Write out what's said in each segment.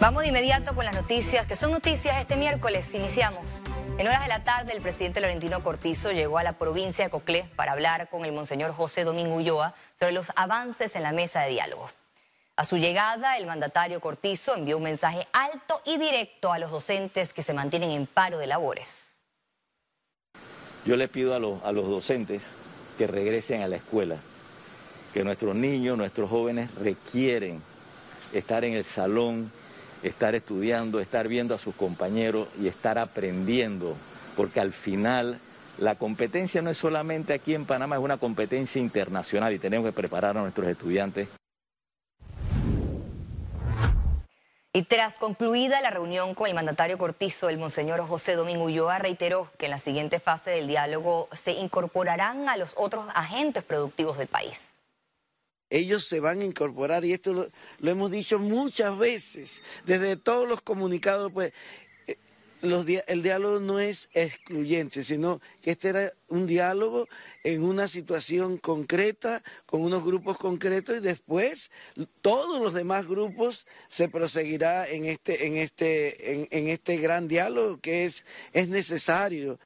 Vamos de inmediato con las noticias, que son noticias este miércoles. Iniciamos. En horas de la tarde, el presidente Laurentino Cortizo llegó a la provincia de Coclé para hablar con el monseñor José Domingo Ulloa sobre los avances en la mesa de diálogo. A su llegada, el mandatario Cortizo envió un mensaje alto y directo a los docentes que se mantienen en paro de labores. Yo le pido a los docentes que regresen a la escuela, que nuestros niños, nuestros jóvenes requieren estar en el salón, estar estudiando, estar viendo a sus compañeros y estar aprendiendo, porque al final la competencia no es solamente aquí en Panamá, es una competencia internacional y tenemos que preparar a nuestros estudiantes. Y tras concluida la reunión con el mandatario Cortizo, el monseñor José Domingo Ulloa reiteró que en la siguiente fase del diálogo se incorporarán a los otros agentes productivos del país ellos se van a incorporar y esto lo, hemos dicho muchas veces, desde todos los comunicados, pues eh, el diálogo no es excluyente, sino que este era un diálogo en una situación concreta, con unos grupos concretos y después todos los demás grupos se proseguirá en este, en este, en, este gran diálogo que es, es necesario.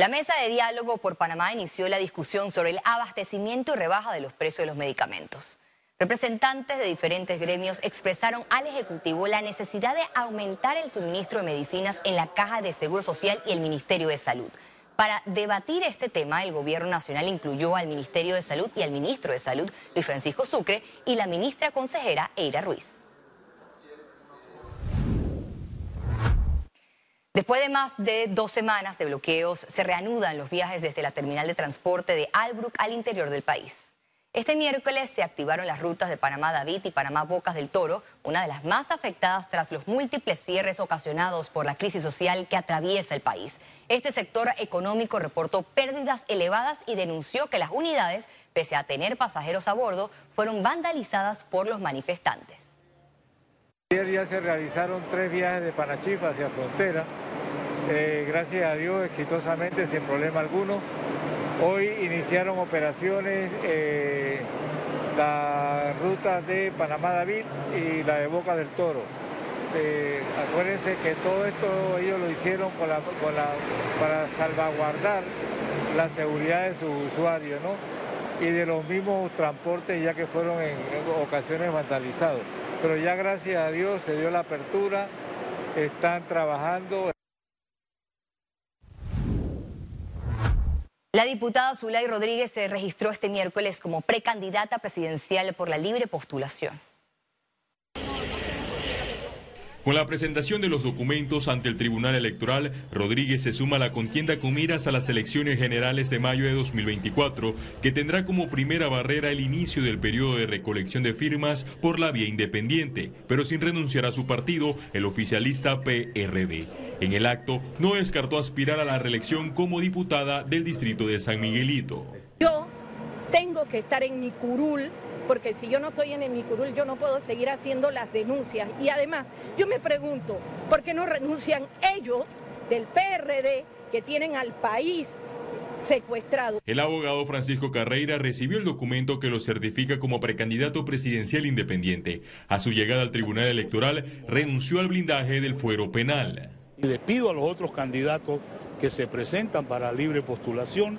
La mesa de diálogo por Panamá inició la discusión sobre el abastecimiento y rebaja de los precios de los medicamentos. Representantes de diferentes gremios expresaron al Ejecutivo la necesidad de aumentar el suministro de medicinas en la Caja de Seguro Social y el Ministerio de Salud. Para debatir este tema, el Gobierno Nacional incluyó al Ministerio de Salud y al Ministro de Salud, Luis Francisco Sucre, y la ministra consejera Eira Ruiz. Después de más de dos semanas de bloqueos, se reanudan los viajes desde la terminal de transporte de Albrook al interior del país. Este miércoles se activaron las rutas de Panamá-David y Panamá-Bocas del Toro, una de las más afectadas tras los múltiples cierres ocasionados por la crisis social que atraviesa el país. Este sector económico reportó pérdidas elevadas y denunció que las unidades, pese a tener pasajeros a bordo, fueron vandalizadas por los manifestantes. Ayer ya se realizaron tres viajes de Panachifa hacia frontera, eh, gracias a Dios exitosamente sin problema alguno. Hoy iniciaron operaciones eh, las rutas de Panamá David y la de Boca del Toro. Eh, acuérdense que todo esto ellos lo hicieron para salvaguardar la seguridad de sus usuarios ¿no? y de los mismos transportes ya que fueron en ocasiones vandalizados pero ya gracias a Dios se dio la apertura, están trabajando. La diputada Zulay Rodríguez se registró este miércoles como precandidata presidencial por la libre postulación. Con la presentación de los documentos ante el Tribunal Electoral, Rodríguez se suma a la contienda con miras a las elecciones generales de mayo de 2024, que tendrá como primera barrera el inicio del periodo de recolección de firmas por la vía independiente, pero sin renunciar a su partido, el oficialista PRD. En el acto, no descartó aspirar a la reelección como diputada del distrito de San Miguelito. Yo tengo que estar en mi curul porque si yo no estoy en el Micurul, yo no puedo seguir haciendo las denuncias. Y además, yo me pregunto, ¿por qué no renuncian ellos del PRD que tienen al país secuestrado. El abogado Francisco Carreira recibió el documento que lo certifica como precandidato presidencial independiente. A su llegada al Tribunal Electoral renunció al blindaje del fuero penal. Y le pido a los otros candidatos que se presentan para libre postulación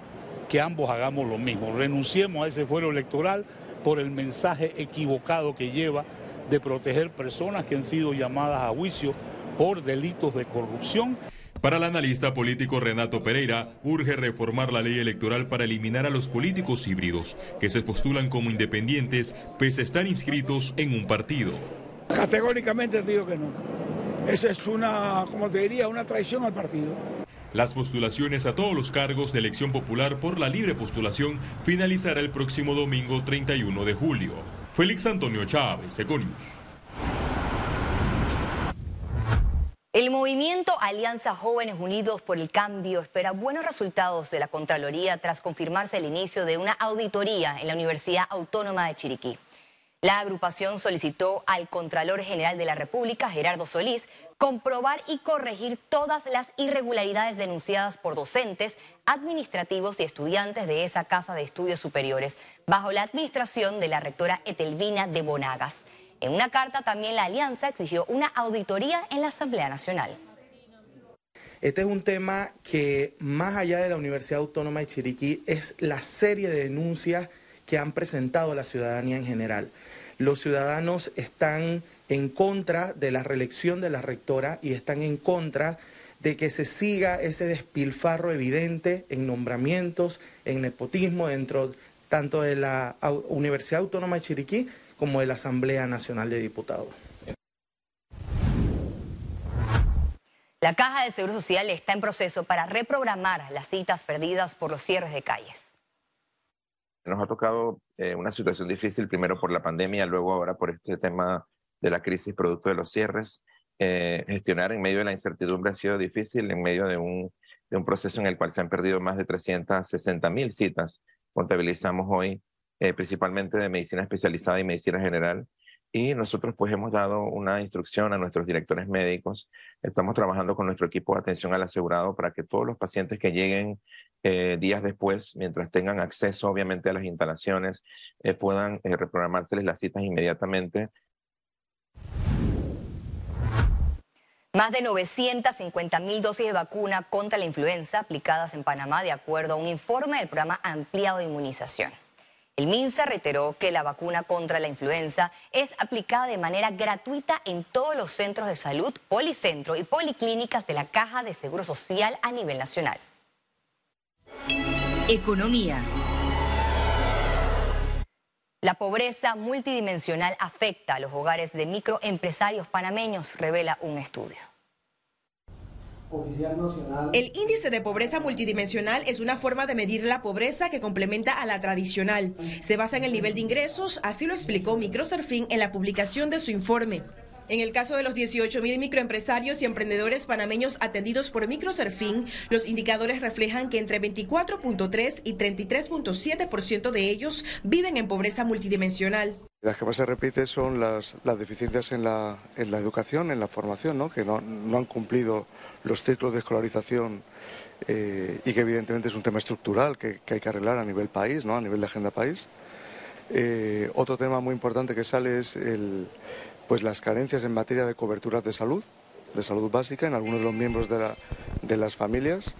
que ambos hagamos lo mismo, renunciemos a ese fuero electoral por el mensaje equivocado que lleva de proteger personas que han sido llamadas a juicio por delitos de corrupción. Para el analista político Renato Pereira, urge reformar la ley electoral para eliminar a los políticos híbridos, que se postulan como independientes pese a estar inscritos en un partido. Categóricamente digo que no. Esa es una, como te diría, una traición al partido. Las postulaciones a todos los cargos de elección popular por la libre postulación finalizará el próximo domingo 31 de julio. Félix Antonio Chávez, Econius. El movimiento Alianza Jóvenes Unidos por el Cambio espera buenos resultados de la Contraloría tras confirmarse el inicio de una auditoría en la Universidad Autónoma de Chiriquí. La agrupación solicitó al Contralor General de la República, Gerardo Solís, comprobar y corregir todas las irregularidades denunciadas por docentes, administrativos y estudiantes de esa Casa de Estudios Superiores, bajo la administración de la rectora Etelvina de Bonagas. En una carta también la Alianza exigió una auditoría en la Asamblea Nacional. Este es un tema que, más allá de la Universidad Autónoma de Chiriquí, es la serie de denuncias que han presentado la ciudadanía en general. Los ciudadanos están en contra de la reelección de la rectora y están en contra de que se siga ese despilfarro evidente en nombramientos, en nepotismo dentro tanto de la Universidad Autónoma de Chiriquí como de la Asamblea Nacional de Diputados. La Caja de Seguro Social está en proceso para reprogramar las citas perdidas por los cierres de calles. Nos ha tocado eh, una situación difícil, primero por la pandemia, luego ahora por este tema de la crisis producto de los cierres. Eh, gestionar en medio de la incertidumbre ha sido difícil, en medio de un, de un proceso en el cual se han perdido más de 360 mil citas. Contabilizamos hoy eh, principalmente de medicina especializada y medicina general. Y nosotros pues hemos dado una instrucción a nuestros directores médicos. Estamos trabajando con nuestro equipo de atención al asegurado para que todos los pacientes que lleguen eh, días después, mientras tengan acceso obviamente a las instalaciones, puedan reprogramárseles las citas inmediatamente Más de 950 mil dosis de vacuna contra la influenza aplicadas en Panamá, de acuerdo a un informe del programa ampliado de inmunización. El MINSA reiteró que la vacuna contra la influenza es aplicada de manera gratuita en todos los centros de salud, policentro y policlínicas de la Caja de Seguro Social a nivel nacional. Economía. La pobreza multidimensional afecta a los hogares de microempresarios panameños, revela un estudio. El índice de pobreza multidimensional es una forma de medir la pobreza que complementa a la tradicional. Se basa en el nivel de ingresos, así lo explicó Microsurfing en la publicación de su informe. En el caso de los 18.000 microempresarios y emprendedores panameños atendidos por Microserfín, los indicadores reflejan que entre 24.3 y 33.7% de ellos viven en pobreza multidimensional. Las que más se repite son las, deficiencias en la, educación, en la formación, que no, han cumplido los ciclos de escolarización eh, y que evidentemente es un tema estructural que, hay que arreglar a nivel país, ¿no? a nivel de agenda país. Eh, otro tema muy importante que sale es el, pues las carencias en materia de coberturas de salud, de salud básica en algunos de los miembros de, las familias.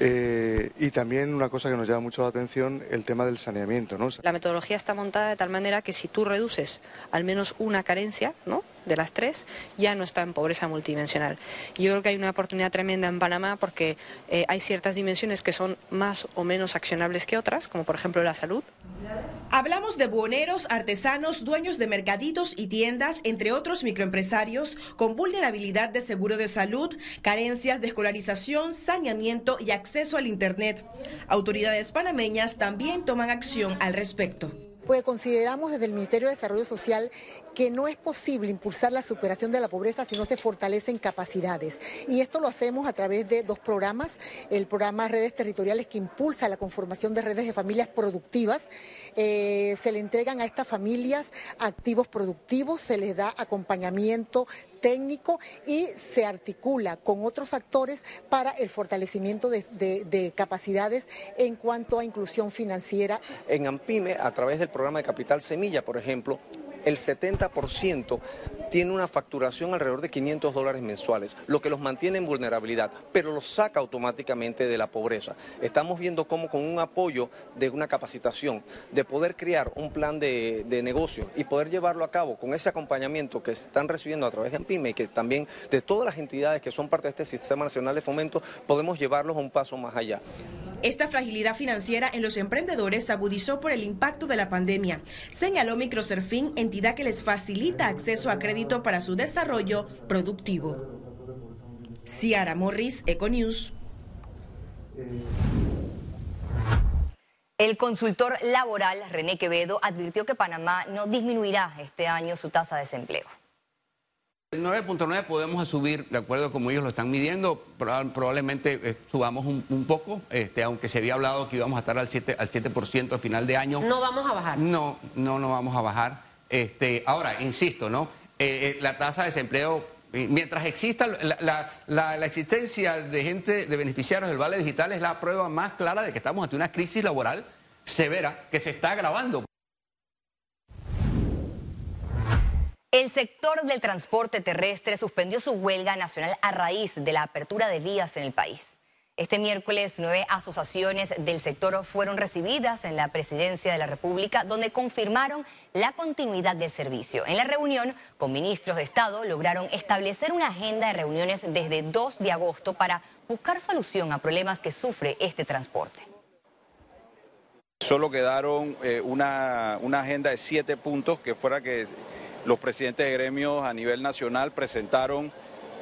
Eh, y también una cosa que nos llama mucho la atención, el tema del saneamiento. La metodología está montada de tal manera que si tú reduces al menos una carencia, ¿no? de las tres ya no está en pobreza multidimensional. Yo creo que hay una oportunidad tremenda en Panamá porque eh, hay ciertas dimensiones que son más o menos accionables que otras, como por ejemplo la salud. Hablamos de buhoneros, artesanos, dueños de mercaditos y tiendas, entre otros microempresarios, con vulnerabilidad de seguro de salud, carencias de escolarización, saneamiento y acceso al Internet. Autoridades panameñas también toman acción al respecto pues consideramos desde el Ministerio de Desarrollo Social que no es posible impulsar la superación de la pobreza si no se fortalecen capacidades. Y esto lo hacemos a través de dos programas, el programa Redes Territoriales que impulsa la conformación de redes de familias productivas. Eh, se le entregan a estas familias activos productivos, se les da acompañamiento técnico y se articula con otros actores para el fortalecimiento de, capacidades en cuanto a inclusión financiera. En AMPIME, a través del programa de Capital Semilla, por ejemplo, el 70% tiene una facturación alrededor de 500 dólares mensuales, lo que los mantiene en vulnerabilidad, pero los saca automáticamente de la pobreza. Estamos viendo cómo con un apoyo de una capacitación, de poder crear un plan de, negocio y poder llevarlo a cabo con ese acompañamiento que están recibiendo a través de AMPIME y que también de todas las entidades que son parte de este Sistema Nacional de Fomento, podemos llevarlos a un paso más allá. Esta fragilidad financiera en los emprendedores se agudizó por el impacto de la pandemia, señaló Microserfín, entidad que les facilita acceso a crédito para su desarrollo productivo. Ciara Morris, Econews. El consultor laboral René Quevedo advirtió que Panamá no disminuirá este año su tasa de desempleo. El 9.9 podemos subir, de acuerdo como ellos lo están midiendo, probablemente eh, subamos un, poco, este, aunque se había hablado que íbamos a estar al 7%, al 7 a final de año. ¿No vamos a bajar? No, no, no vamos a bajar. Este, ahora, insisto, ¿no? Eh, eh, la tasa de desempleo, mientras exista la, existencia de gente, de beneficiarios del Vale Digital, es la prueba más clara de que estamos ante una crisis laboral severa que se está agravando. El sector del transporte terrestre suspendió su huelga nacional a raíz de la apertura de vías en el país. Este miércoles, nueve asociaciones del sector fueron recibidas en la presidencia de la República, donde confirmaron la continuidad del servicio. En la reunión con ministros de Estado lograron establecer una agenda de reuniones desde 2 de agosto para buscar solución a problemas que sufre este transporte. Solo quedaron eh, una, agenda de siete puntos que fuera que los presidentes de gremios a nivel nacional presentaron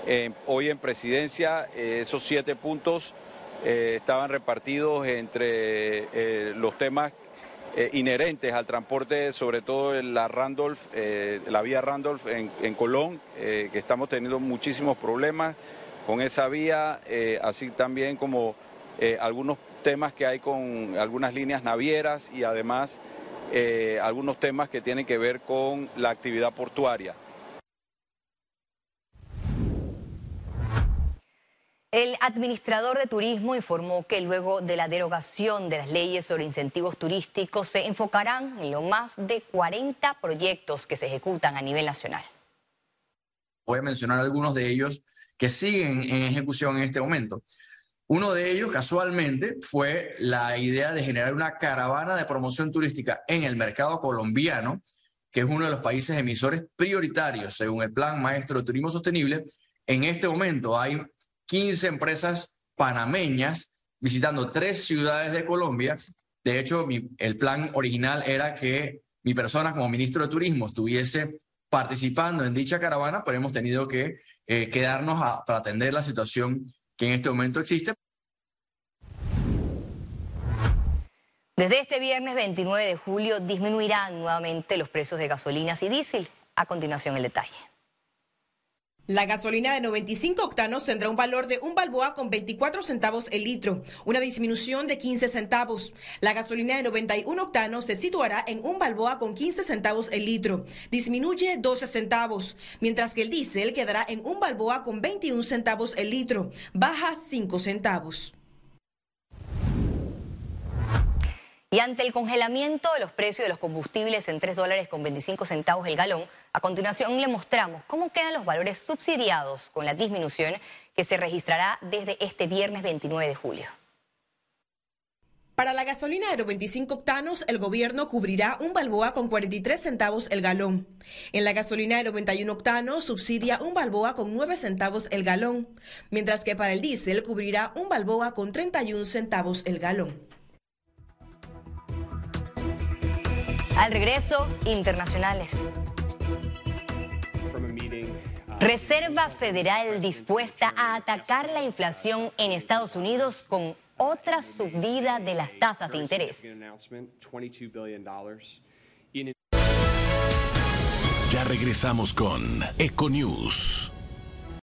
eh, hoy en presidencia. Eh, esos siete puntos eh, estaban repartidos entre los temas inherentes al transporte, sobre todo la Randolph, la vía Randolph en, Colón, que estamos teniendo muchísimos problemas con esa vía, así también como algunos temas que hay con algunas líneas navieras y además algunos temas que tienen que ver con la actividad portuaria. El administrador de turismo informó que luego de la derogación de las leyes sobre incentivos turísticos se enfocarán en lo más de 40 proyectos que se ejecutan a nivel nacional. Voy a mencionar algunos de ellos que siguen en ejecución en este momento. Uno de ellos, casualmente, fue la idea de generar una caravana de promoción turística en el mercado colombiano, que es uno de los países emisores prioritarios según el Plan Maestro de Turismo Sostenible. En este momento hay 15 empresas panameñas visitando tres ciudades de Colombia. De hecho, el plan original era que mi persona como ministro de Turismo estuviese participando en dicha caravana, pero hemos tenido que eh, quedarnos para atender la situación que en este momento existe. Desde este viernes 29 de julio disminuirán nuevamente los precios de gasolinas y diésel. A continuación el detalle. La gasolina de 95 octanos tendrá un valor de un balboa con 24 centavos el litro, una disminución de 15 centavos. La gasolina de 91 octanos se situará en un balboa con 15 centavos el litro, disminuye 12 centavos, mientras que el diésel quedará en un balboa con 21 centavos el litro, baja 5 centavos. Y ante el congelamiento de los precios de los combustibles en 3 dólares con 25 centavos el galón, a continuación le mostramos cómo quedan los valores subsidiados con la disminución que se registrará desde este viernes 29 de julio. Para la gasolina de 25 octanos, el gobierno cubrirá un balboa con 43 centavos el galón. En la gasolina de 91 octanos, subsidia un balboa con 9 centavos el galón, mientras que para el diésel cubrirá un balboa con 31 centavos el galón. Al regreso, internacionales. Reserva Federal dispuesta a atacar la inflación en Estados Unidos con otra subida de las tasas de interés. Ya regresamos con Econews.